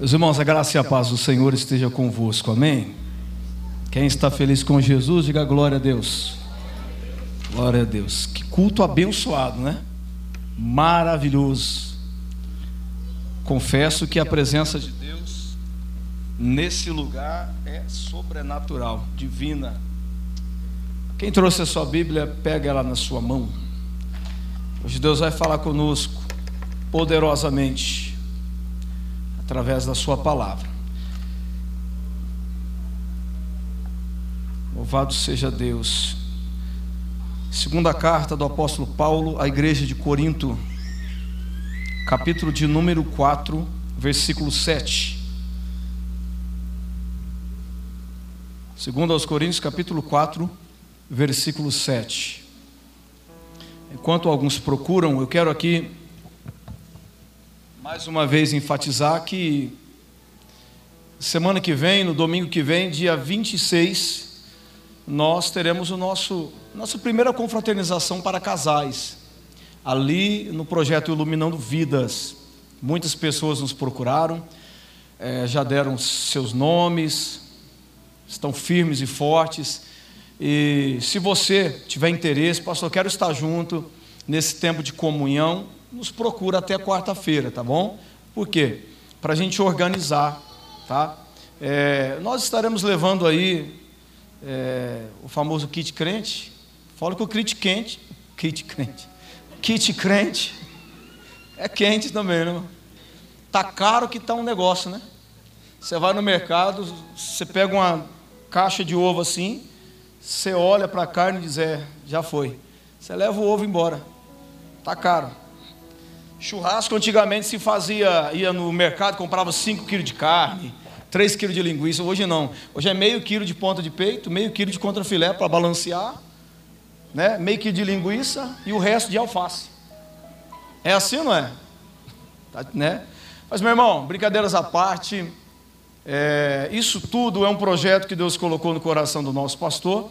Meus irmãos, a graça e a paz do Senhor esteja convosco, amém? Quem está feliz com Jesus, diga glória a Deus. Glória a Deus. Que culto abençoado, né? Maravilhoso. Confesso que a presença de Deus nesse lugar é sobrenatural, divina. Quem trouxe a sua Bíblia, pega ela na sua mão. Hoje Deus vai falar conosco poderosamente através da Sua palavra. Louvado seja Deus. Segunda carta do apóstolo Paulo à igreja de Corinto, capítulo de número 4, versículo 7. Segundo aos Coríntios, capítulo 4, versículo 7. Enquanto alguns procuram, eu quero aqui mais uma vez enfatizar que semana que vem, no domingo que vem, dia 26, nós teremos o nosso nossa primeira confraternização para casais. Ali no projeto Iluminando Vidas, muitas pessoas nos procuraram, é, já deram seus nomes, estão firmes e fortes. E se você tiver interesse, pastor, quero estar junto nesse tempo de comunhão, nos procura até quarta-feira, tá bom? Por quê? Para a gente organizar, tá? É, nós estaremos levando aí é, o famoso kit crente. Fala que o kit quente, kit crente, kit crente é quente também, né? Tá caro que tá um negócio, né? Você vai no mercado, você pega uma caixa de ovo assim, você olha para a carne e diz, é, já foi. Você leva o ovo embora. Tá caro. Churrasco antigamente se fazia, ia no mercado, comprava 5 quilos de carne, 3 quilos de linguiça. Hoje não. Hoje é meio quilo de ponta de peito, meio quilo de contrafilé para balancear, né? meio quilo de linguiça e o resto de alface. É assim não é? Tá, né? Mas, meu irmão, brincadeiras à parte, é, isso tudo é um projeto que Deus colocou no coração do nosso pastor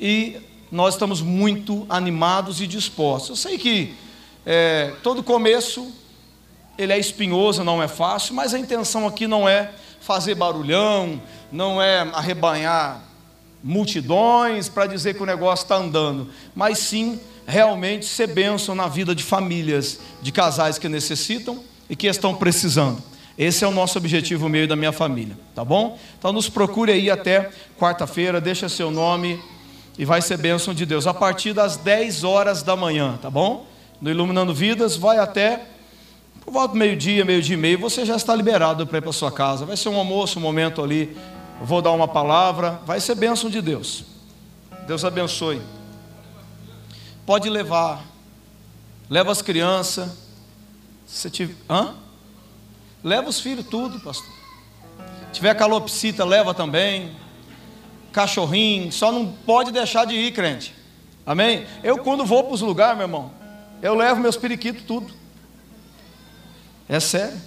e nós estamos muito animados e dispostos. Eu sei que é, todo começo ele é espinhoso, não é fácil, mas a intenção aqui não é fazer barulhão, não é arrebanhar multidões para dizer que o negócio está andando, mas sim realmente ser bênção na vida de famílias, de casais que necessitam e que estão precisando. Esse é o nosso objetivo, meio da minha família, tá bom? Então nos procure aí até quarta-feira, deixa seu nome e vai ser bênção de Deus a partir das 10 horas da manhã, tá bom? No Iluminando Vidas, vai até por volta do meio-dia, meio-dia e meio, você já está liberado para ir para sua casa. Vai ser um almoço, um momento ali. Eu vou dar uma palavra, vai ser bênção de Deus. Deus abençoe. Pode levar. Leva as crianças. Se tiver, hã? Leva os filhos tudo, pastor. Se tiver calopsita, leva também. Cachorrinho, só não pode deixar de ir, crente. Amém? Eu quando vou para os lugares, meu irmão, eu levo meus periquitos tudo. É sério.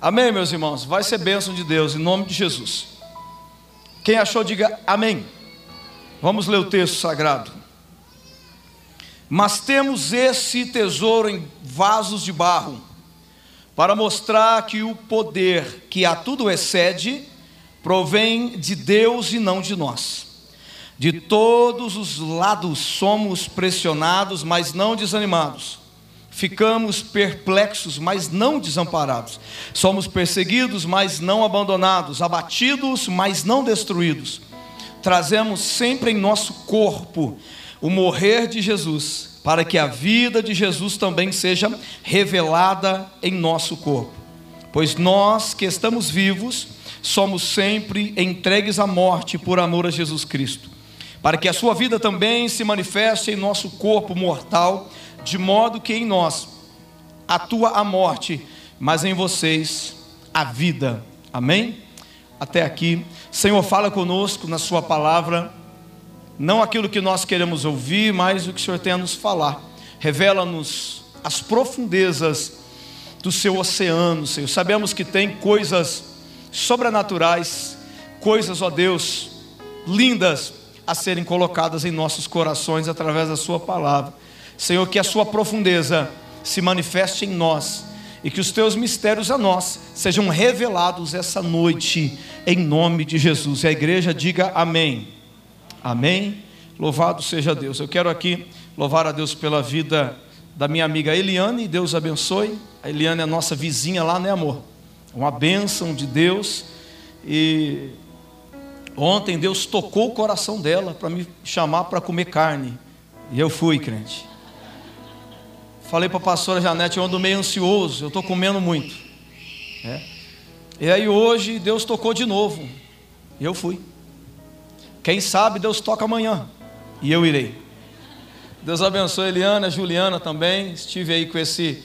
Amém, meus irmãos? Vai ser bênção de Deus, em nome de Jesus. Quem achou, diga amém. Vamos ler o texto sagrado. Mas temos esse tesouro em vasos de barro, para mostrar que o poder que a tudo excede provém de Deus e não de nós. De todos os lados somos pressionados, mas não desanimados. Ficamos perplexos, mas não desamparados. Somos perseguidos, mas não abandonados. Abatidos, mas não destruídos. Trazemos sempre em nosso corpo o morrer de Jesus, para que a vida de Jesus também seja revelada em nosso corpo. Pois nós que estamos vivos, somos sempre entregues à morte por amor a Jesus Cristo para que a sua vida também se manifeste em nosso corpo mortal, de modo que em nós atua a morte, mas em vocês a vida. Amém? Até aqui. Senhor, fala conosco na Sua palavra, não aquilo que nós queremos ouvir, mas o que o Senhor tem a nos falar. Revela-nos as profundezas do Seu oceano, Senhor. Sabemos que tem coisas sobrenaturais, coisas, ó Deus, lindas a serem colocadas em nossos corações através da Sua palavra. Senhor, que a Sua profundeza se manifeste em nós e que os teus mistérios a nós sejam revelados essa noite, em nome de Jesus. E a igreja diga amém. Amém. Louvado seja Deus. Eu quero aqui louvar a Deus pela vida da minha amiga Eliane, Deus abençoe. A Eliane é nossa vizinha lá, né, amor? Uma bênção de Deus. E ontem Deus tocou o coração dela para me chamar para comer carne. E eu fui, crente. Falei para a pastora Janete, eu ando meio ansioso, eu estou comendo muito. É. E aí hoje Deus tocou de novo. E eu fui. Quem sabe Deus toca amanhã. E eu irei. Deus abençoe Eliana, Juliana também. Estive aí com esse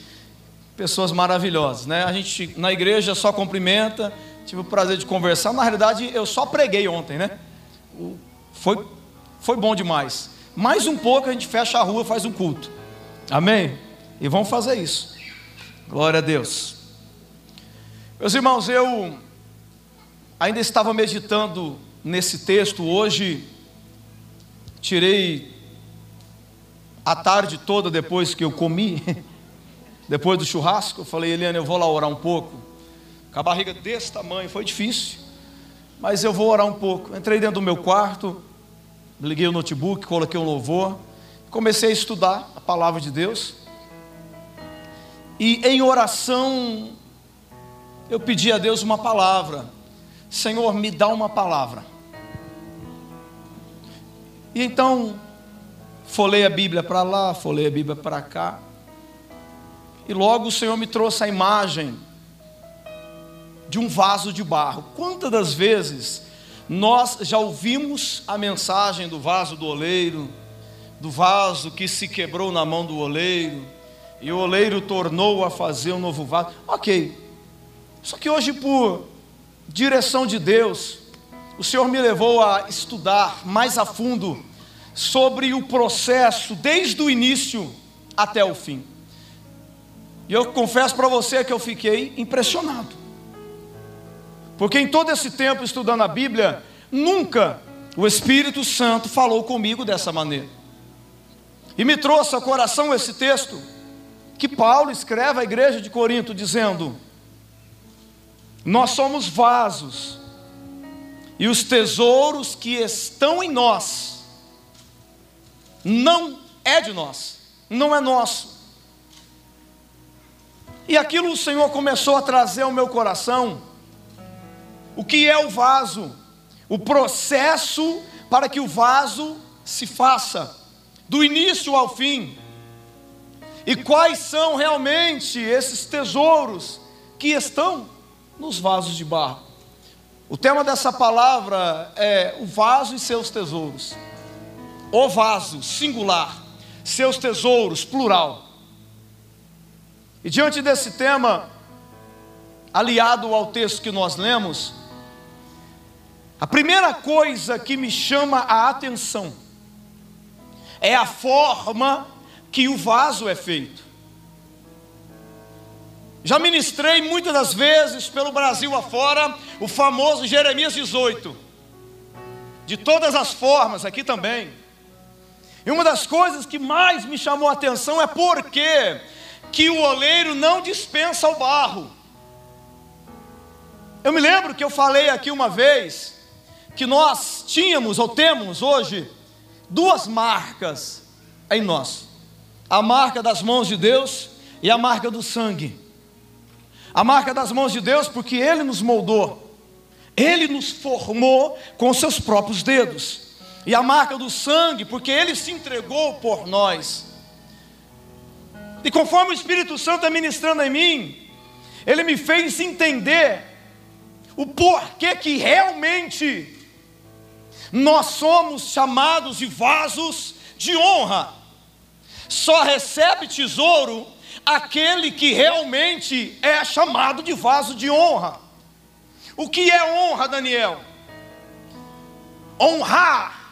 pessoas maravilhosas, né? A gente na igreja só cumprimenta, tive o prazer de conversar. Na realidade, eu só preguei ontem, né? Foi foi bom demais. Mais um pouco a gente fecha a rua, faz um culto. Amém. E vamos fazer isso. Glória a Deus. Meus irmãos, eu ainda estava meditando nesse texto hoje. Tirei a tarde toda depois que eu comi, depois do churrasco. Eu falei, Eliane, eu vou lá orar um pouco. Com a barriga desse tamanho, foi difícil, mas eu vou orar um pouco. Entrei dentro do meu quarto, liguei o notebook, coloquei um louvor, comecei a estudar a palavra de Deus. E em oração, eu pedi a Deus uma palavra. Senhor, me dá uma palavra. E então, folhei a Bíblia para lá, folhei a Bíblia para cá. E logo o Senhor me trouxe a imagem de um vaso de barro. Quantas das vezes nós já ouvimos a mensagem do vaso do oleiro, do vaso que se quebrou na mão do oleiro, e o oleiro tornou a fazer um novo vaso. Ok. Só que hoje, por direção de Deus, o Senhor me levou a estudar mais a fundo sobre o processo, desde o início até o fim. E eu confesso para você que eu fiquei impressionado. Porque em todo esse tempo estudando a Bíblia, nunca o Espírito Santo falou comigo dessa maneira. E me trouxe ao coração esse texto que Paulo escreve à igreja de Corinto, dizendo: Nós somos vasos, e os tesouros que estão em nós não é de nós, não é nosso. E aquilo o Senhor começou a trazer ao meu coração, o que é o vaso, o processo para que o vaso se faça, do início ao fim. E quais são realmente esses tesouros que estão nos vasos de barro? O tema dessa palavra é o vaso e seus tesouros. O vaso, singular, seus tesouros, plural. E diante desse tema, aliado ao texto que nós lemos, a primeira coisa que me chama a atenção é a forma que o vaso é feito. Já ministrei muitas das vezes pelo Brasil afora o famoso Jeremias 18. De todas as formas, aqui também. E uma das coisas que mais me chamou a atenção é porque que o oleiro não dispensa o barro. Eu me lembro que eu falei aqui uma vez que nós tínhamos ou temos hoje duas marcas em nós a marca das mãos de Deus e a marca do sangue. A marca das mãos de Deus, porque Ele nos moldou, Ele nos formou com seus próprios dedos. E a marca do sangue, porque Ele se entregou por nós. E conforme o Espírito Santo é ministrando em mim, Ele me fez entender o porquê que realmente nós somos chamados de vasos de honra. Só recebe tesouro aquele que realmente é chamado de vaso de honra. O que é honra, Daniel? Honrar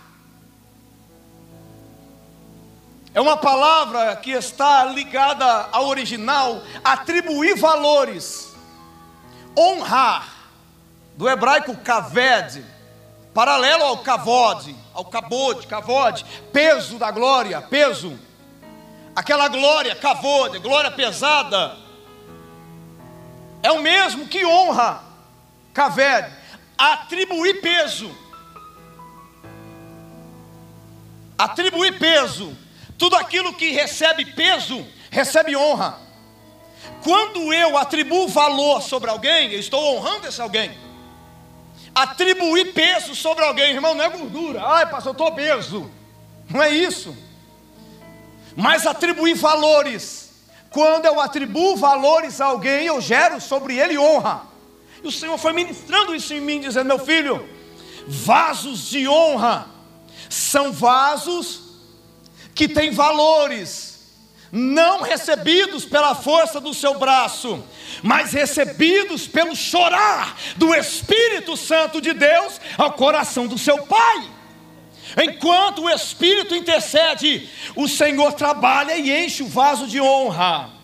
é uma palavra que está ligada ao original, atribuir valores. Honrar, do hebraico kaved, paralelo ao kavod, ao kabod, kavod, peso da glória, peso aquela glória cavode, glória pesada. é o mesmo que honra, Caved, atribuir peso. Atribuir peso. Tudo aquilo que recebe peso, recebe honra. Quando eu atribuo valor sobre alguém, eu estou honrando esse alguém. Atribuir peso sobre alguém, irmão, não é gordura. Ai, pastor, eu estou obeso. Não é isso. Mas atribuir valores. Quando eu atribuo valores a alguém, eu gero sobre ele honra. E o Senhor foi ministrando isso em mim, dizendo: Meu filho, vasos de honra são vasos que têm valores, não recebidos pela força do seu braço, mas recebidos pelo chorar do Espírito Santo de Deus ao coração do seu Pai. Enquanto o Espírito intercede, o Senhor trabalha e enche o vaso de honra.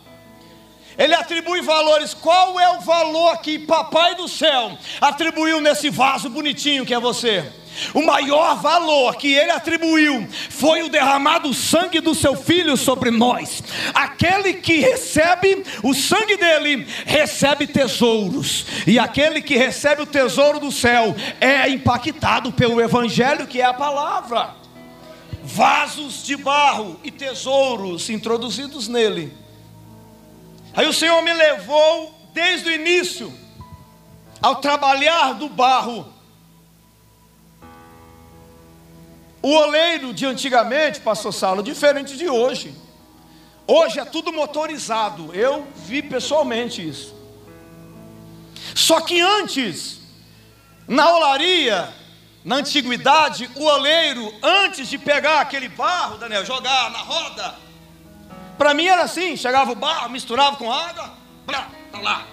Ele atribui valores. Qual é o valor que Papai do céu atribuiu nesse vaso bonitinho que é você? O maior valor que ele atribuiu foi o derramado sangue do seu filho sobre nós. Aquele que recebe o sangue dele, recebe tesouros. E aquele que recebe o tesouro do céu é impactado pelo evangelho que é a palavra. Vasos de barro e tesouros introduzidos nele Aí o Senhor me levou desde o início ao trabalhar do barro. O oleiro de antigamente, pastor Saulo, diferente de hoje. Hoje é tudo motorizado. Eu vi pessoalmente isso. Só que antes, na olaria, na antiguidade, o oleiro, antes de pegar aquele barro, Daniel, jogar na roda, para mim era assim: chegava o barro, misturava com água, blá, tá lá.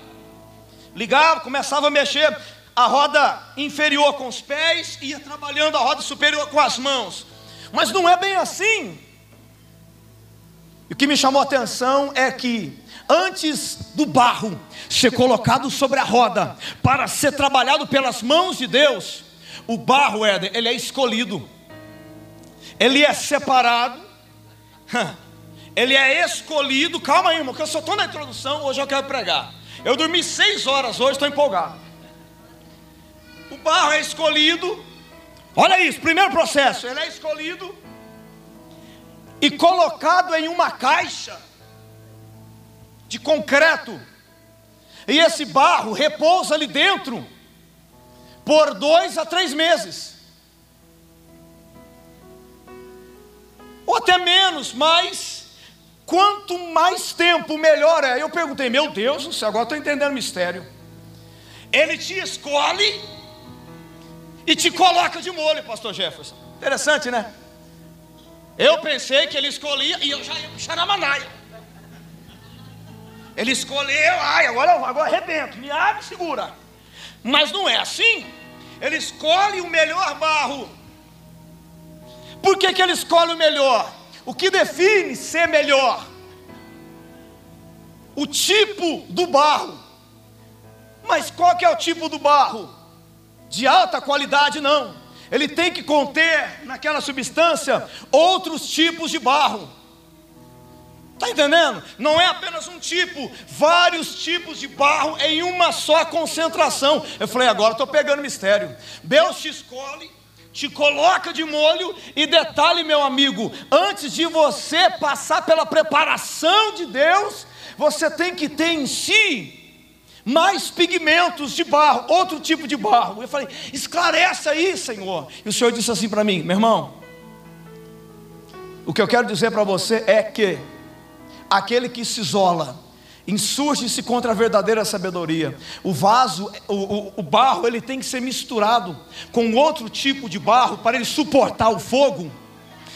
Ligava, começava a mexer a roda inferior com os pés, ia trabalhando a roda superior com as mãos. Mas não é bem assim. E o que me chamou a atenção é que antes do barro ser colocado sobre a roda para ser trabalhado pelas mãos de Deus, o barro, Éder, ele é escolhido. Ele é separado ele é escolhido. Calma aí, irmão, que eu só estou na introdução, hoje eu quero pregar. Eu dormi seis horas hoje, estou empolgado. O barro é escolhido. Olha isso, primeiro processo, ele é escolhido e colocado em uma caixa de concreto. E esse barro repousa ali dentro por dois a três meses. Ou até menos, mas Quanto mais tempo, melhor é. Eu perguntei, meu Deus do céu, agora estou entendendo o mistério. Ele te escolhe e te coloca de molho, pastor Jefferson. Interessante, né? Eu pensei que ele escolhia e eu já ia puxar na manaia. Ele escolheu, ai, agora, agora arrebento, me abre e segura. Mas não é assim. Ele escolhe o melhor barro. Por que, que ele escolhe o melhor? O que define ser melhor? O tipo do barro. Mas qual que é o tipo do barro? De alta qualidade não. Ele tem que conter naquela substância outros tipos de barro. Está entendendo? Não é apenas um tipo, vários tipos de barro em uma só concentração. Eu falei, agora estou pegando mistério. Deus te escolhe te coloca de molho e detalhe, meu amigo, antes de você passar pela preparação de Deus, você tem que ter em si mais pigmentos de barro, outro tipo de barro. Eu falei, esclarece aí, Senhor. E o Senhor disse assim para mim, meu irmão, o que eu quero dizer para você é que aquele que se isola, insurge-se contra a verdadeira sabedoria. O vaso, o, o, o, barro, ele tem que ser misturado com outro tipo de barro para ele suportar o fogo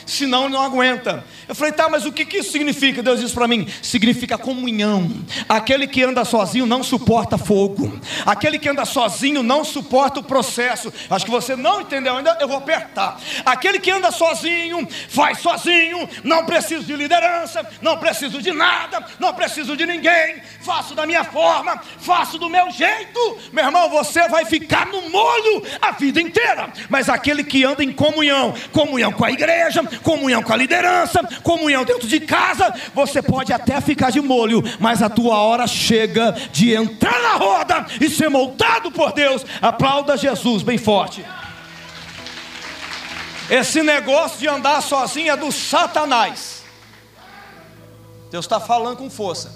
senão não aguenta. Eu falei, tá, mas o que, que isso significa? Deus disse para mim: significa comunhão. Aquele que anda sozinho não suporta fogo, aquele que anda sozinho não suporta o processo. Acho que você não entendeu ainda, eu vou apertar. Aquele que anda sozinho, faz sozinho, não preciso de liderança, não preciso de nada, não preciso de ninguém, faço da minha forma, faço do meu jeito. Meu irmão, você vai ficar no molho a vida inteira, mas aquele que anda em comunhão, comunhão com a igreja, comunhão com a liderança, comunhão dentro de casa. Você pode até ficar de molho, mas a tua hora chega de entrar na roda e ser moldado por Deus. Aplauda Jesus bem forte. Esse negócio de andar sozinho é do Satanás. Deus está falando com força.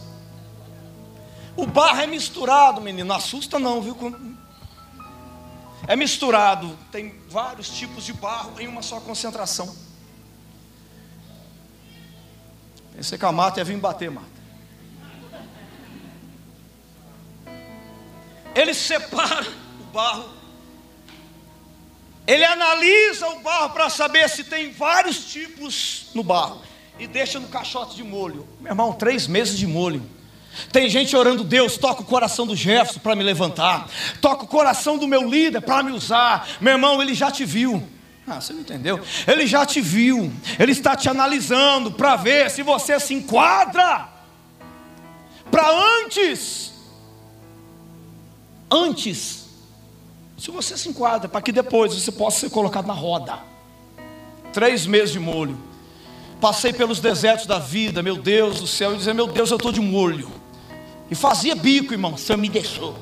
O barro é misturado, menino. Não assusta não, viu? É misturado. Tem vários tipos de barro em uma só concentração. Pensei que a mata ia vir bater, mata. Ele separa o barro ele analisa o barro para saber se tem vários tipos no barro e deixa no caixote de molho. Meu irmão, três meses de molho. Tem gente orando, Deus, toca o coração do Jefferson para me levantar, toca o coração do meu líder para me usar. Meu irmão, ele já te viu. Ah, você não entendeu? Ele já te viu, ele está te analisando para ver se você se enquadra. Para antes, antes se você se enquadra, para que depois você possa ser colocado na roda. Três meses de molho. Passei pelos desertos da vida, meu Deus do céu, e dizia, meu Deus, eu estou de molho. E fazia bico, irmão. Senhor me deixou.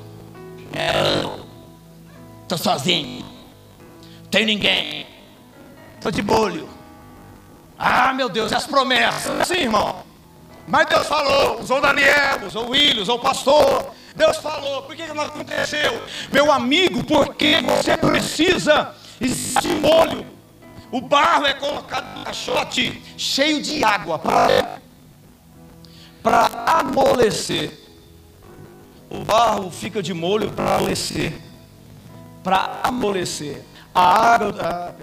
Estou sozinho. Tem ninguém. Estou de molho. Ah, meu Deus, e as promessas? Sim, irmão. Mas Deus falou, usou Daniel, usou William, usou o pastor, Deus falou, por que não aconteceu? Meu amigo, porque você precisa de molho. O barro é colocado no caixote cheio de água para amolecer. O barro fica de molho para amolecer. Para amolecer. A água,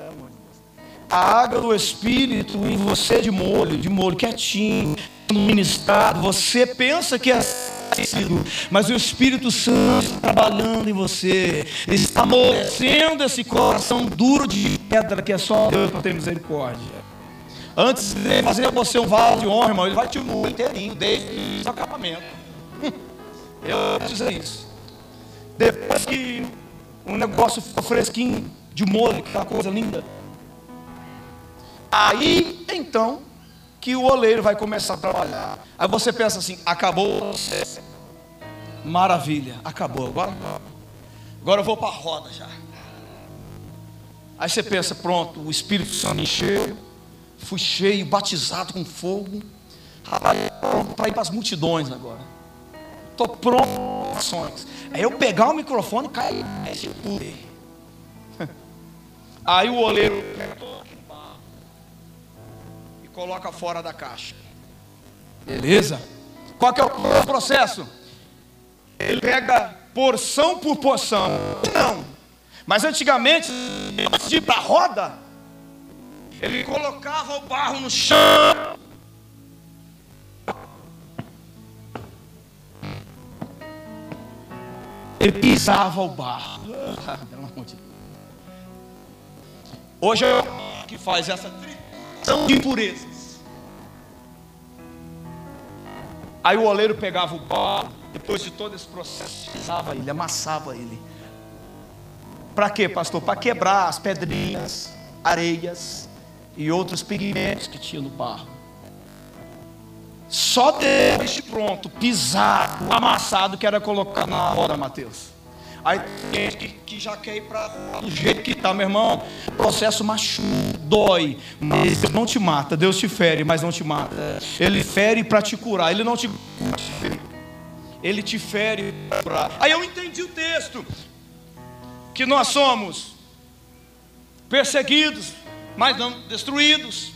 a água do Espírito em você de molho, de molho, quietinho, ministrado. Você pensa que é mas o Espírito Santo está trabalhando em você, está amolecendo esse coração duro de pedra que é só Deus para ter misericórdia. Antes de fazer você um vaso de honra, irmão, ele vai te moer inteirinho, desde o acabamento. Eu preciso isso. Depois que o negócio ficou fresquinho, de molho, que uma coisa linda. Aí, então, que o oleiro vai começar a trabalhar. Aí você pensa assim: acabou o processo. Maravilha, acabou. Agora, agora eu vou para a roda já. Aí você pensa: pronto, o Espírito Santo encheu, fui cheio, batizado com fogo. para ir para as multidões agora. Estou pronto para ações. Aí eu pegar o microfone e cair. Aí o oleiro coloca fora da caixa. Beleza? Qual que é o processo? Ele pega porção por porção. Não. Mas antigamente, antes de ir para a roda, ele colocava o barro no chão. Ele pisava o barro. Hoje é o que faz essa de impurezas. Aí o oleiro pegava o pó, depois de todo esse processo, pisava ele, amassava ele. Para quê, pastor? Para quebrar as pedrinhas, areias e outros pigmentos que tinha no barro. Só depois de pronto, pisado, amassado, que era colocar na roda, Mateus. Aí tem gente que, que já quer ir para do jeito que está, meu irmão. O processo machuca, dói, mas Deus não te mata. Deus te fere, mas não te mata. Ele fere para te curar. Ele não te ele te fere para curar. Aí eu entendi o texto que nós somos perseguidos, mas não destruídos.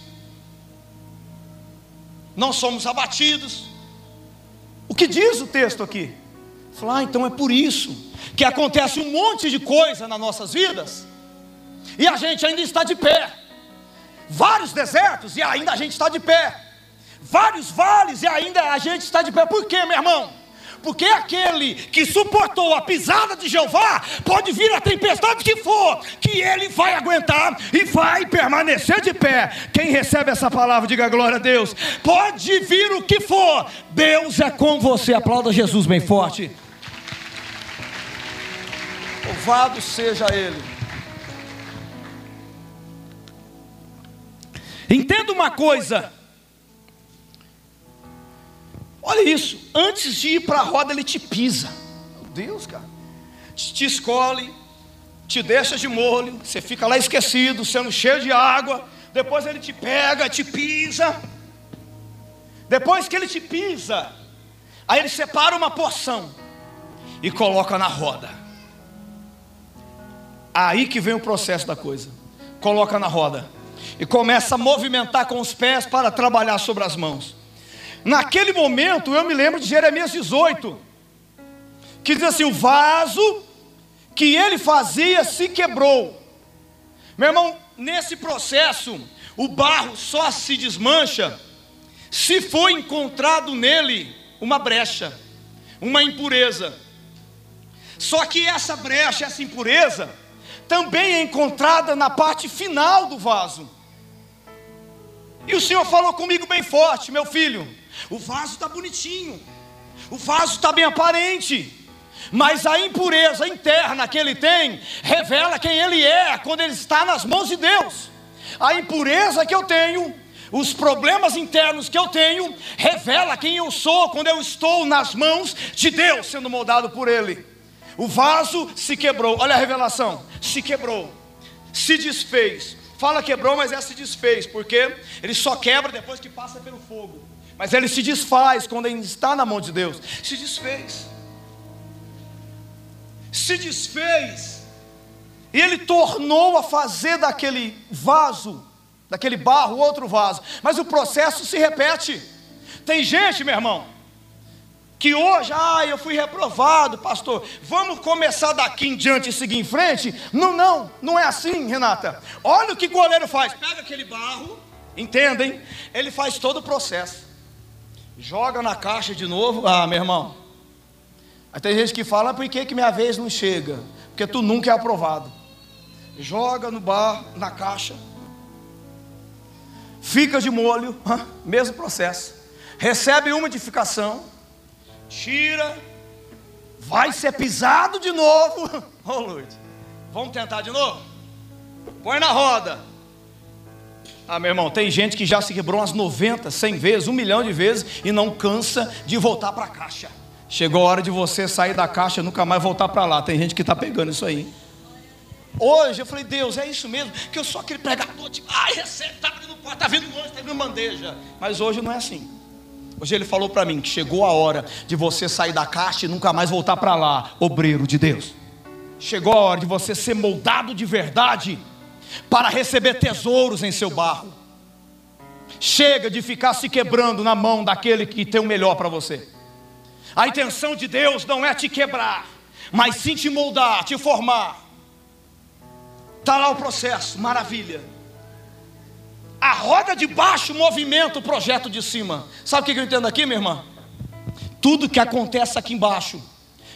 Não somos abatidos. O que diz o texto aqui? Falar, ah, então é por isso que acontece um monte de coisa nas nossas vidas, e a gente ainda está de pé. Vários desertos e ainda a gente está de pé. Vários vales e ainda a gente está de pé. Por quê, meu irmão? Porque aquele que suportou a pisada de Jeová, pode vir a tempestade que for, que ele vai aguentar e vai permanecer de pé. Quem recebe essa palavra, diga glória a Deus. Pode vir o que for, Deus é com você. Aplauda Jesus bem forte. Louvado seja Ele. Entenda uma coisa. Olha isso, antes de ir para a roda, ele te pisa. Meu Deus, cara. Te escolhe, te deixa de molho, você fica lá esquecido, sendo cheio de água. Depois ele te pega, te pisa. Depois que ele te pisa, aí ele separa uma porção e coloca na roda. Aí que vem o processo da coisa. Coloca na roda e começa a movimentar com os pés para trabalhar sobre as mãos. Naquele momento, eu me lembro de Jeremias 18, que diz assim: o vaso que ele fazia se quebrou. Meu irmão, nesse processo, o barro só se desmancha se for encontrado nele uma brecha, uma impureza. Só que essa brecha, essa impureza, também é encontrada na parte final do vaso. E o Senhor falou comigo bem forte, meu filho. O vaso está bonitinho, o vaso está bem aparente, mas a impureza interna que ele tem revela quem ele é quando ele está nas mãos de Deus. A impureza que eu tenho, os problemas internos que eu tenho, revela quem eu sou quando eu estou nas mãos de Deus, sendo moldado por Ele. O vaso se quebrou, olha a revelação: se quebrou, se desfez. Fala quebrou, mas é se desfez, porque ele só quebra depois que passa pelo fogo. Mas ele se desfaz quando ele está na mão de Deus. Se desfez. Se desfez. E ele tornou a fazer daquele vaso, daquele barro, outro vaso. Mas o processo se repete. Tem gente, meu irmão, que hoje, ah, eu fui reprovado, pastor. Vamos começar daqui em diante e seguir em frente? Não, não, não é assim, Renata. Olha o que o goleiro faz: pega aquele barro, entendem? Ele faz todo o processo joga na caixa de novo. Ah, meu irmão. Aí tem gente que fala, por que, que minha vez não chega? Porque tu nunca é aprovado. Joga no bar, na caixa. Fica de molho, mesmo processo. Recebe uma edificação, tira, vai ser pisado de novo. Oh, vamos tentar de novo? Põe na roda. Ah, meu irmão, tem gente que já se quebrou umas 90, 100 vezes, um milhão de vezes e não cansa de voltar para a caixa. Chegou a hora de você sair da caixa e nunca mais voltar para lá. Tem gente que está pegando isso aí. Hoje eu falei, Deus, é isso mesmo? Que eu sou aquele pregador, tipo, ai, recebe, está vindo porta, está vindo longe, está vindo bandeja. Mas hoje não é assim. Hoje ele falou para mim que chegou a hora de você sair da caixa e nunca mais voltar para lá, obreiro de Deus. Chegou a hora de você ser moldado de verdade para receber tesouros em seu barro. Chega de ficar se quebrando na mão daquele que tem o melhor para você. A intenção de Deus não é te quebrar, mas sim te moldar, te formar. Está lá o processo, maravilha. A roda de baixo movimenta o projeto de cima. Sabe o que eu entendo aqui, minha irmã? Tudo que acontece aqui embaixo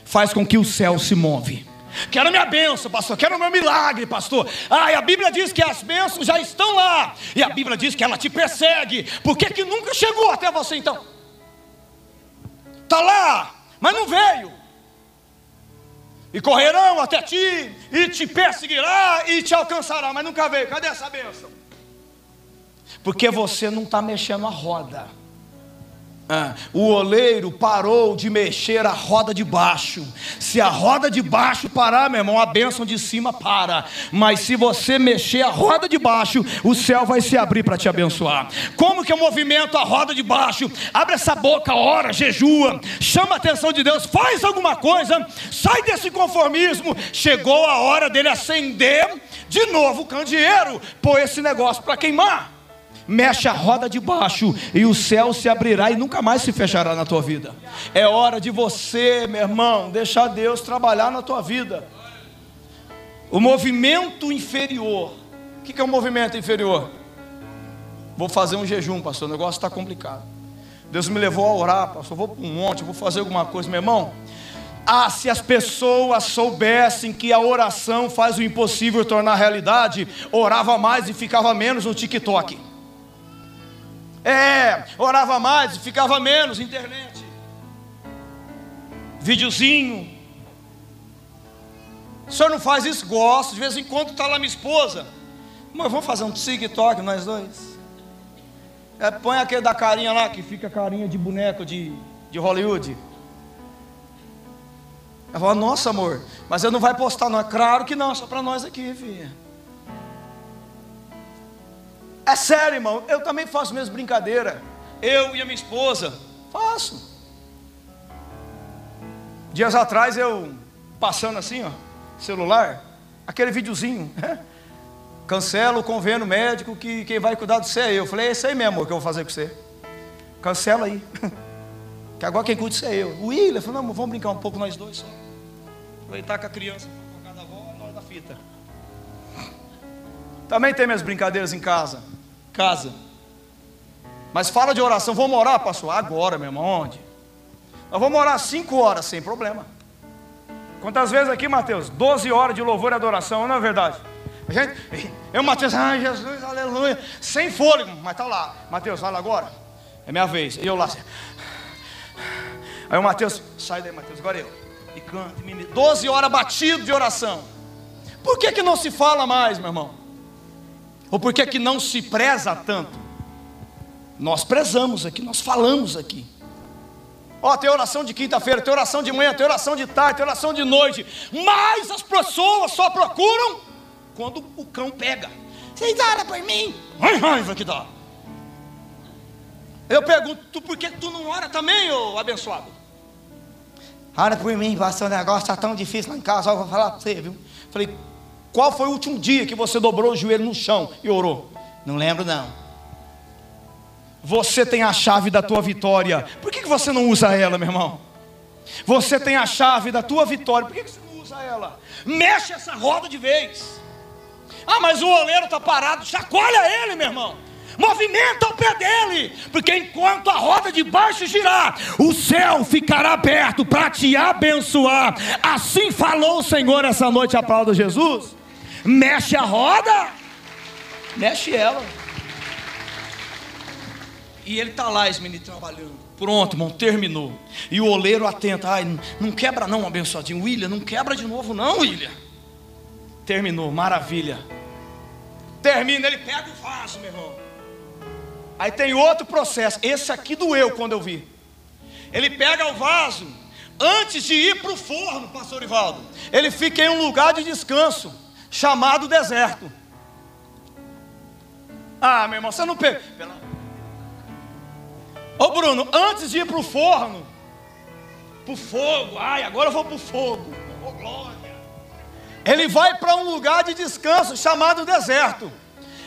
faz com que o céu se move. Quero minha bênção, pastor. Quero meu milagre, pastor. Ah, e a Bíblia diz que as bênçãos já estão lá. E a Bíblia diz que ela te persegue. Por que, que nunca chegou até você então? Está lá, mas não veio. E correrão até ti, e te perseguirá, e te alcançará, mas nunca veio. Cadê essa bênção? Porque você não está mexendo a roda. Ah, o oleiro parou de mexer a roda de baixo. Se a roda de baixo parar, meu irmão, a bênção de cima para. Mas se você mexer a roda de baixo, o céu vai se abrir para te abençoar. Como que eu movimento a roda de baixo? Abre essa boca, ora, jejua, chama a atenção de Deus, faz alguma coisa, sai desse conformismo. Chegou a hora dele acender de novo o candeeiro, pôr esse negócio para queimar mexe a roda de baixo e o céu se abrirá e nunca mais se fechará na tua vida. É hora de você, meu irmão, deixar Deus trabalhar na tua vida. O movimento inferior. O que é o um movimento inferior? Vou fazer um jejum, pastor. O negócio está complicado. Deus me levou a orar, pastor. Vou para um monte, vou fazer alguma coisa, meu irmão. Ah, se as pessoas soubessem que a oração faz o impossível tornar realidade, orava mais e ficava menos no TikTok. É, orava mais e ficava menos internet. Videozinho. O senhor não faz isso? Gosto. De vez em quando está lá minha esposa. Mas vamos fazer um TikTok, nós dois. É, põe aquele da carinha lá, que fica carinha de boneco de, de Hollywood. Ela fala, nossa amor, mas eu não vai postar não. É claro que não, só para nós aqui, filha. É sério, irmão, eu também faço mesmo brincadeira. Eu e a minha esposa, faço. Dias atrás eu passando assim, ó, celular, aquele videozinho, né? Cancela o convênio médico que quem vai cuidar de você é eu. falei, é isso aí mesmo, que eu vou fazer com você. Cancela aí. que agora quem cuida de você é eu. O William falou, não, vamos brincar um pouco nós dois só. Aproveitar com a criança para cada avó, é nós da fita. Também tem minhas brincadeiras em casa. Casa. Mas fala de oração, vamos orar, pastor? Agora, meu irmão, onde? Nós vamos orar cinco horas, sem problema. Quantas vezes aqui, Mateus? Doze horas de louvor e adoração, não é verdade? A gente, eu, Mateus, ai Jesus, aleluia, sem fôlego, mas tá lá. Mateus, fala agora. É minha vez. E eu lá. Aí o Mateus, sai daí, Mateus, agora eu. E canta, e 12 horas batido de oração. Por que, que não se fala mais, meu irmão? Ou por que, que não se preza tanto? Nós prezamos aqui, nós falamos aqui. Ó, tem oração de quinta-feira, tem oração de manhã, tem oração de tarde, tem oração de noite. Mas as pessoas só procuram quando o cão pega. Vocês oram por mim? Ai, raiva que dá. Eu pergunto, tu, por que tu não ora também, ô abençoado? Ora por mim, pastor, o negócio está tão difícil lá em casa, eu vou falar para você, viu? Falei, qual foi o último dia que você dobrou o joelho no chão e orou? Não lembro não. Você tem a chave da tua vitória. Por que, que você não usa ela, meu irmão? Você tem a chave da tua vitória. Por que, que você não usa ela? Mexe essa roda de vez. Ah, mas o oleiro está parado. Chacoalha ele, meu irmão. Movimenta o pé dele, porque enquanto a roda de baixo girar, o céu ficará aberto para te abençoar. Assim falou o Senhor essa noite, aplauda Jesus. Mexe a roda, mexe ela. E ele está lá, esse trabalhando. Pronto, irmão, terminou. E o oleiro atento, ai, não quebra não, abençoadinho. William, não quebra de novo não, William. Terminou, maravilha. Termina, ele pega o vaso, meu irmão. Aí tem outro processo. Esse aqui doeu quando eu vi. Ele pega o vaso, antes de ir para o forno, pastor Ivaldo. Ele fica em um lugar de descanso, chamado deserto. Ah, meu irmão, você não pega. Ô Bruno, antes de ir para o forno, para o fogo, ai, agora eu vou para o fogo. Oh, glória. Ele vai para um lugar de descanso chamado deserto.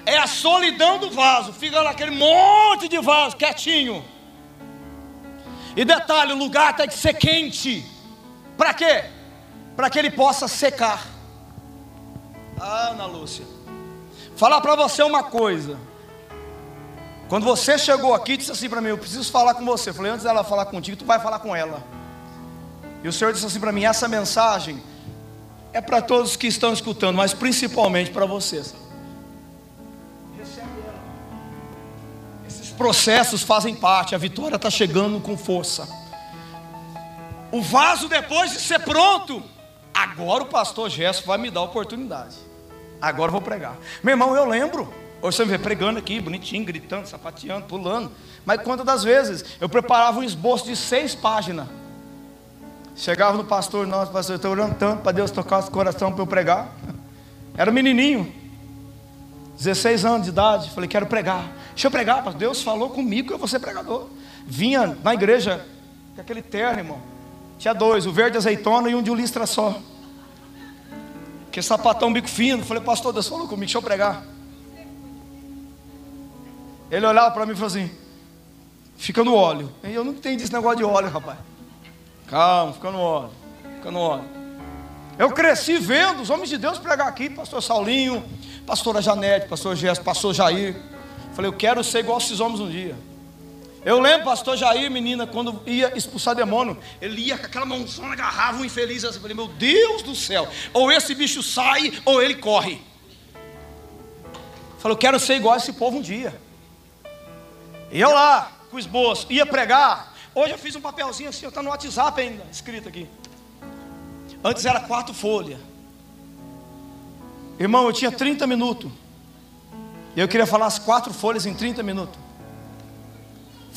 É a solidão do vaso. Fica naquele monte de vaso, quietinho. E detalhe, o lugar tem que ser quente. Para quê? Para que ele possa secar. Ah, Ana Lúcia. Falar para você uma coisa. Quando você chegou aqui, disse assim para mim: Eu preciso falar com você. Eu falei: Antes dela falar contigo, tu vai falar com ela. E o Senhor disse assim para mim: Essa mensagem é para todos que estão escutando, mas principalmente para vocês. Esses processos fazem parte, a vitória está chegando com força. O vaso, depois de ser pronto, agora o pastor Gesso vai me dar a oportunidade. Agora vou pregar. Meu irmão, eu lembro. Hoje você me vê pregando aqui, bonitinho, gritando, sapateando, pulando. Mas quantas das vezes eu preparava um esboço de seis páginas. Chegava no pastor, nossa, pastor, eu estou orando tanto para Deus tocar o coração para eu pregar. Era menininho, 16 anos de idade. Falei, quero pregar. Deixa eu pregar, pastor. Deus falou comigo que eu vou ser pregador. Vinha na igreja com aquele terno, irmão. Tinha dois, o verde azeitona e um de um listra só. Que sapatão bico fino. Falei, pastor, Deus falou comigo, deixa eu pregar. Ele olhava para mim e falou assim: fica no óleo. Eu não entendi esse negócio de óleo, rapaz. Calma, fica no óleo. Fica no óleo. Eu cresci vendo os homens de Deus pregar aqui, pastor Saulinho, pastora Janete, pastor Gesto, pastor Jair. Falei, eu quero ser igual esses homens um dia. Eu lembro, pastor Jair, menina, quando ia expulsar demônio, ele ia com aquela mãozona, agarrava um infeliz assim. Falei, meu Deus do céu, ou esse bicho sai, ou ele corre. Falei, eu quero ser igual esse povo um dia. E eu lá, com o esboço, ia pregar. Hoje eu fiz um papelzinho assim, está no WhatsApp ainda, escrito aqui. Antes era quatro folhas. Irmão, eu tinha 30 minutos. E eu queria falar as quatro folhas em 30 minutos.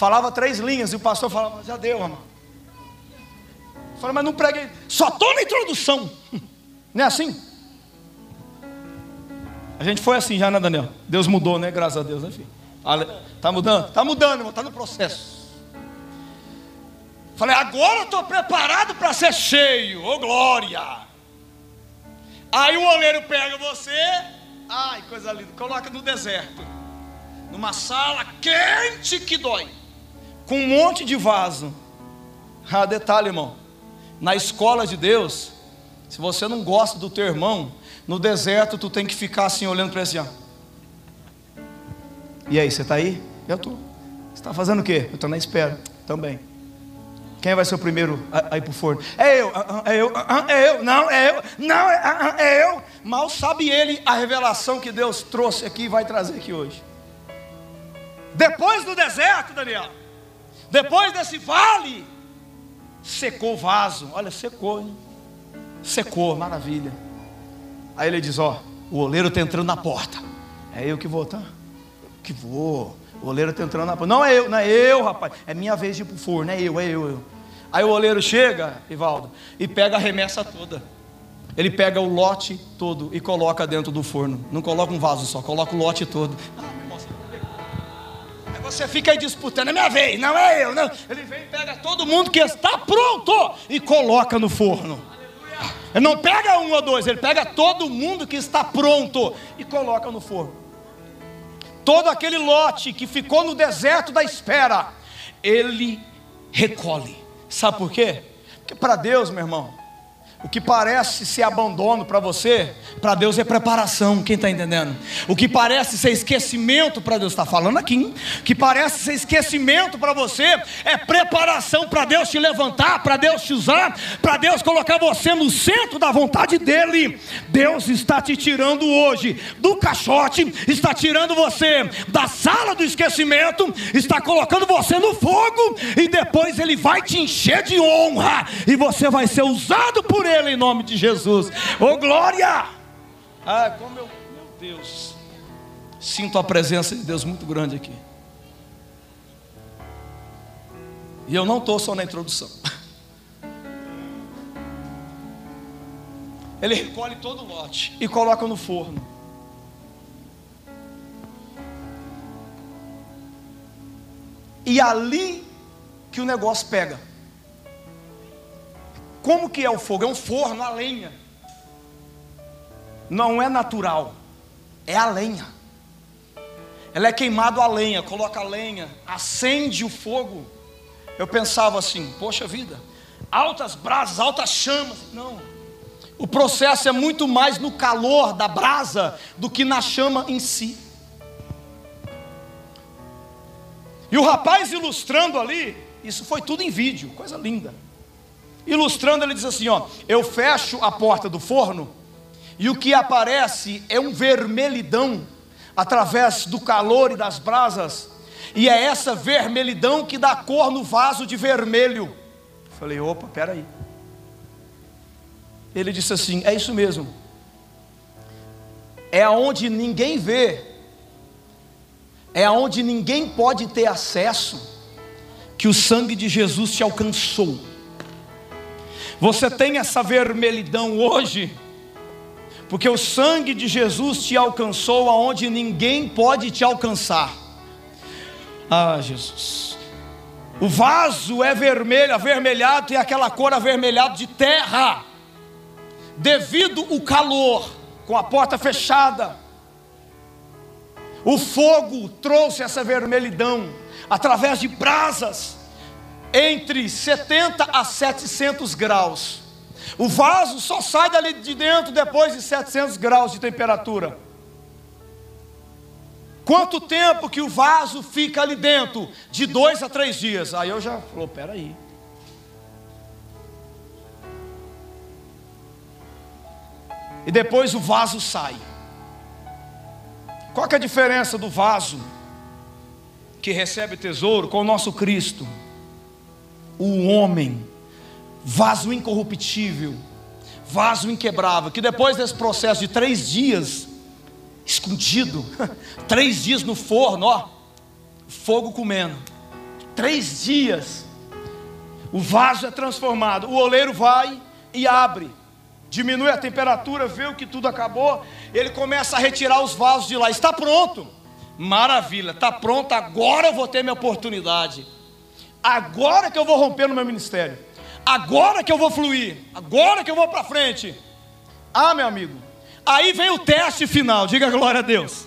Falava três linhas, e o pastor falava, já deu, irmão. Eu falei, mas não preguei, só estou na introdução. Não é assim? A gente foi assim já, né, Daniel? Deus mudou, né? Graças a Deus, né, filho? Tá mudando? Tá mudando, irmão, tá no processo. Falei, agora eu estou preparado para ser cheio, ô oh, glória. Aí o oleiro pega você, ai, coisa linda, coloca no deserto, numa sala quente que dói, com um monte de vaso. Ah, detalhe, irmão, na escola de Deus, se você não gosta do teu irmão, no deserto tu tem que ficar assim olhando para esse assim, E aí, você está aí? Eu estou. Você está fazendo o quê? Eu estou na espera. Também. Quem vai ser o primeiro a, a ir para o forno? É eu, ah, ah, é eu, ah, é eu, não, é eu, não, é, é eu. Mal sabe ele a revelação que Deus trouxe aqui e vai trazer aqui hoje. Depois do deserto, Daniel, depois desse vale, secou o vaso. Olha, secou, hein? Secou, maravilha. Aí ele diz: Ó, o oleiro está entrando na porta. É eu que vou, tá? Que vou. O oleiro está entrando na porta. Não é eu, não é eu, rapaz. É minha vez de ir para o forno, é eu, é eu, eu. Aí o oleiro chega, Ivaldo, e pega a remessa toda. Ele pega o lote todo e coloca dentro do forno. Não coloca um vaso só, coloca o lote todo. Ah, você fica aí disputando, é minha vez, não é eu, não. Ele vem e pega todo mundo que está pronto e coloca no forno. Ele não pega um ou dois, ele pega todo mundo que está pronto e coloca no forno. Todo aquele lote que ficou no deserto da espera, ele recolhe. Sabe por quê? Porque para Deus, meu irmão, o que parece ser abandono para você, para Deus é preparação, quem está entendendo? O que parece ser esquecimento para Deus, está falando aqui, hein? o que parece ser esquecimento para você, é preparação para Deus te levantar, para Deus te usar, para Deus colocar você no centro da vontade dEle. Deus está te tirando hoje do caixote, está tirando você da sala do esquecimento, está colocando você no fogo, e depois Ele vai te encher de honra, e você vai ser usado por Ele ele em nome de Jesus. Oh glória! Ah, como eu, meu Deus, sinto a presença de Deus muito grande aqui. E eu não estou só na introdução. Ele recolhe todo o lote e coloca no forno. E ali que o negócio pega. Como que é o fogo? É um forno, a lenha. Não é natural, é a lenha. Ela é queimado a lenha, coloca a lenha, acende o fogo. Eu pensava assim, poxa vida, altas brasas, altas chamas. Não. O processo é muito mais no calor da brasa do que na chama em si. E o rapaz ilustrando ali, isso foi tudo em vídeo, coisa linda. Ilustrando, ele diz assim: ó, eu fecho a porta do forno e o que aparece é um vermelhidão através do calor e das brasas, e é essa vermelhidão que dá cor no vaso de vermelho. Falei, opa, peraí. Ele disse assim: é isso mesmo. É aonde ninguém vê, é aonde ninguém pode ter acesso, que o sangue de Jesus te alcançou. Você tem essa vermelhidão hoje, porque o sangue de Jesus te alcançou aonde ninguém pode te alcançar. Ah, Jesus. O vaso é vermelho, avermelhado, e aquela cor avermelhado de terra, devido o calor, com a porta fechada. O fogo trouxe essa vermelhidão através de brasas entre 70 a 700 graus. O vaso só sai dali de dentro depois de 700 graus de temperatura. Quanto tempo que o vaso fica ali dentro? De dois a três dias. Aí eu já falou, peraí. E depois o vaso sai. Qual é a diferença do vaso que recebe tesouro com o nosso Cristo? O homem, vaso incorruptível, vaso inquebrável, que depois desse processo de três dias, escondido, três dias no forno, ó, fogo comendo, três dias, o vaso é transformado. O oleiro vai e abre, diminui a temperatura, vê que tudo acabou. Ele começa a retirar os vasos de lá. Está pronto. Maravilha, está pronto. Agora eu vou ter minha oportunidade. Agora que eu vou romper no meu ministério. Agora que eu vou fluir. Agora que eu vou para frente. Ah, meu amigo. Aí vem o teste final. Diga glória a Deus.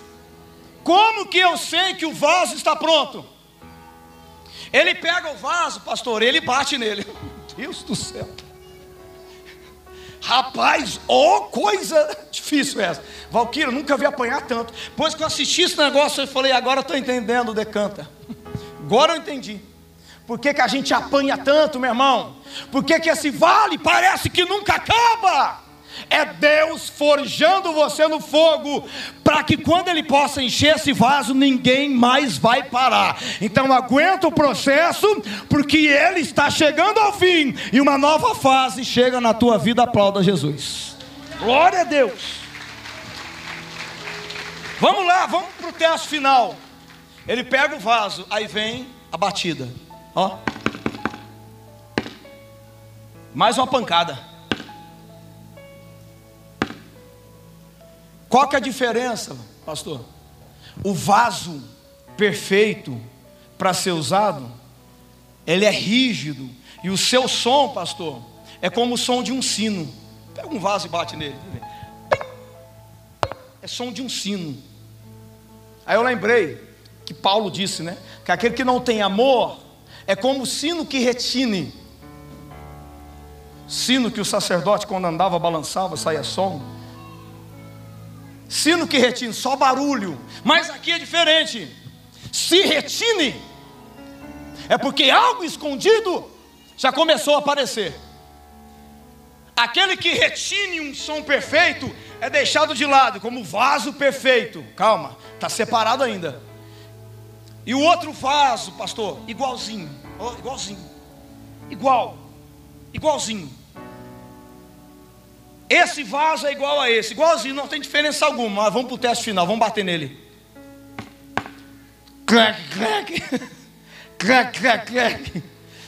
Como que eu sei que o vaso está pronto? Ele pega o vaso, pastor, ele bate nele. Deus do céu. Rapaz, oh, coisa difícil essa. Valquíria, nunca vi apanhar tanto. Depois que eu assisti esse negócio, eu falei, agora estou entendendo, decanta. Agora eu entendi. Por que, que a gente apanha tanto, meu irmão? Por que, que esse vale parece que nunca acaba? É Deus forjando você no fogo, para que quando Ele possa encher esse vaso, ninguém mais vai parar. Então aguenta o processo, porque Ele está chegando ao fim, e uma nova fase chega na tua vida, aplauda Jesus. Glória a Deus. Vamos lá, vamos para o teste final. Ele pega o vaso, aí vem a batida. Ó. Mais uma pancada. Qual que é a diferença, pastor? O vaso perfeito para ser usado, ele é rígido e o seu som, pastor, é como o som de um sino. Pega um vaso e bate nele. É som de um sino. Aí eu lembrei que Paulo disse, né? Que aquele que não tem amor é como o sino que retine. Sino que o sacerdote, quando andava, balançava, saía som. Sino que retine, só barulho. Mas aqui é diferente. Se retine, é porque algo escondido já começou a aparecer. Aquele que retine um som perfeito é deixado de lado, como vaso perfeito. Calma, está separado ainda. E o outro vaso, pastor, igualzinho, igualzinho, igual, igualzinho. Esse vaso é igual a esse, igualzinho, não tem diferença alguma. Mas vamos para o teste final, vamos bater nele. Crack, crack, crack, crack, crack.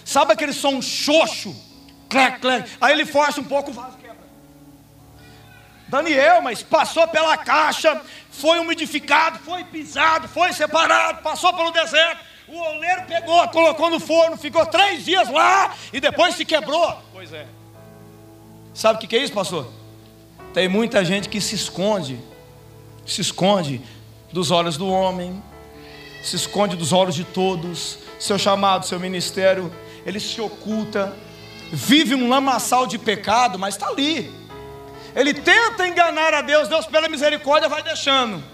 Sabe aquele som xoxo? Crack, crack. Aí ele força um pouco, o vaso. Daniel, mas passou pela caixa, foi umidificado, foi pisado, foi separado, passou pelo deserto. O oleiro pegou, colocou no forno, ficou três dias lá e depois se quebrou. Pois é. Sabe o que é isso, pastor? Tem muita gente que se esconde, se esconde dos olhos do homem, se esconde dos olhos de todos. Seu chamado, seu ministério, ele se oculta, vive um lamaçal de pecado, mas está ali. Ele tenta enganar a Deus, Deus, pela misericórdia, vai deixando.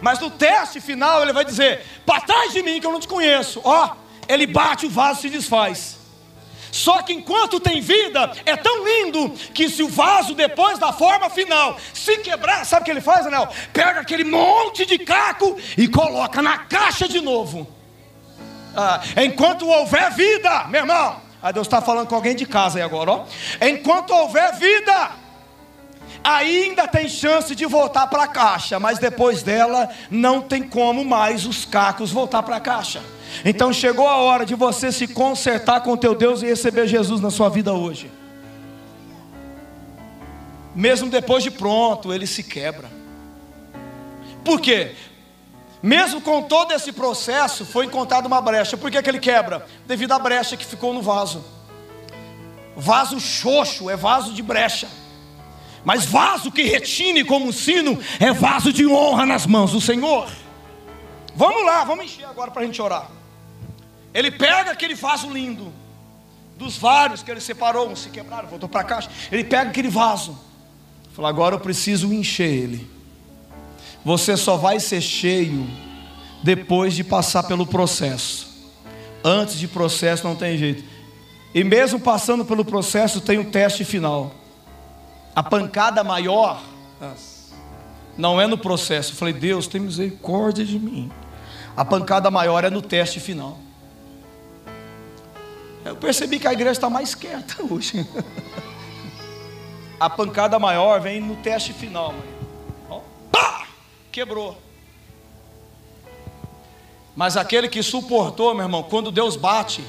Mas no teste final, ele vai dizer: Para trás de mim, que eu não te conheço. Ó, ele bate, o vaso se desfaz. Só que enquanto tem vida, é tão lindo que se o vaso, depois da forma final, se quebrar, sabe o que ele faz, Anel? Pega aquele monte de caco e coloca na caixa de novo. Ah, enquanto houver vida, meu irmão, aí Deus está falando com alguém de casa aí agora, ó. Enquanto houver vida, ainda tem chance de voltar para a caixa, mas depois dela não tem como mais os cacos voltar para a caixa. Então chegou a hora de você se consertar com teu Deus e receber Jesus na sua vida hoje. Mesmo depois de pronto, ele se quebra. Por quê? Mesmo com todo esse processo, foi encontrada uma brecha. Por que, que ele quebra? Devido à brecha que ficou no vaso. Vaso xoxo é vaso de brecha. Mas vaso que retine como sino é vaso de honra nas mãos do Senhor. Vamos lá, vamos encher agora para a gente orar. Ele pega aquele vaso lindo, dos vários que ele separou, se quebraram, voltou para a caixa. Ele pega aquele vaso, fala: agora eu preciso encher ele. Você só vai ser cheio depois de passar pelo processo. Antes de processo não tem jeito. E mesmo passando pelo processo, tem o teste final. A pancada maior não é no processo. Eu falei, Deus, tem misericórdia de mim. A pancada maior é no teste final. Eu percebi que a igreja está mais quieta hoje. A pancada maior vem no teste final. Pá! Quebrou. Mas aquele que suportou, meu irmão, quando Deus bate,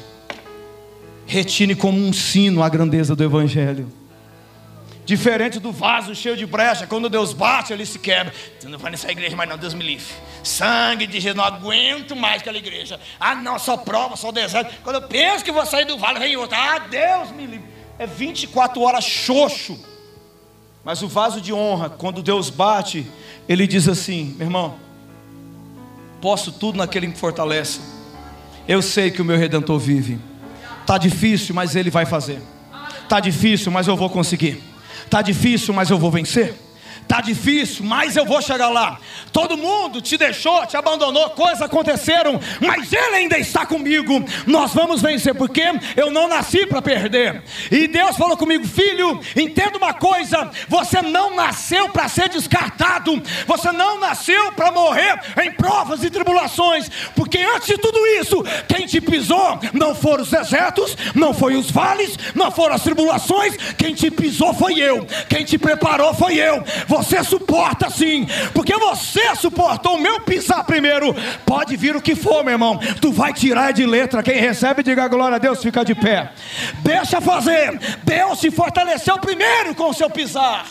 retine como um sino a grandeza do Evangelho. Diferente do vaso cheio de brecha, quando Deus bate, ele se quebra. Você não vai nessa igreja mais, não, Deus me livre. Sangue de Jesus, não aguento mais aquela igreja. Ah, não, só prova, só deserto. Quando eu penso que vou sair do vale, vem outra. Ah, Deus me livre. É 24 horas xoxo. Mas o vaso de honra, quando Deus bate, ele diz assim: meu irmão, posso tudo naquele que me fortalece. Eu sei que o meu redentor vive. Tá difícil, mas ele vai fazer. Tá difícil, mas eu vou conseguir. Tá difícil, mas eu vou vencer. Tá difícil, mas eu vou chegar lá. Todo mundo te deixou, te abandonou, coisas aconteceram, mas Ele ainda está comigo. Nós vamos vencer, porque eu não nasci para perder. E Deus falou comigo, filho, entenda uma coisa: você não nasceu para ser descartado, você não nasceu para morrer em provas e tribulações, porque antes de tudo isso, quem te pisou não foram os desertos, não foi os vales, não foram as tribulações, quem te pisou foi eu, quem te preparou foi eu. Você suporta sim, porque você suportou o meu pisar primeiro. Pode vir o que for, meu irmão, tu vai tirar de letra. Quem recebe, diga glória a Deus, fica de pé. Deixa fazer. Deus se fortaleceu primeiro com o seu pisar.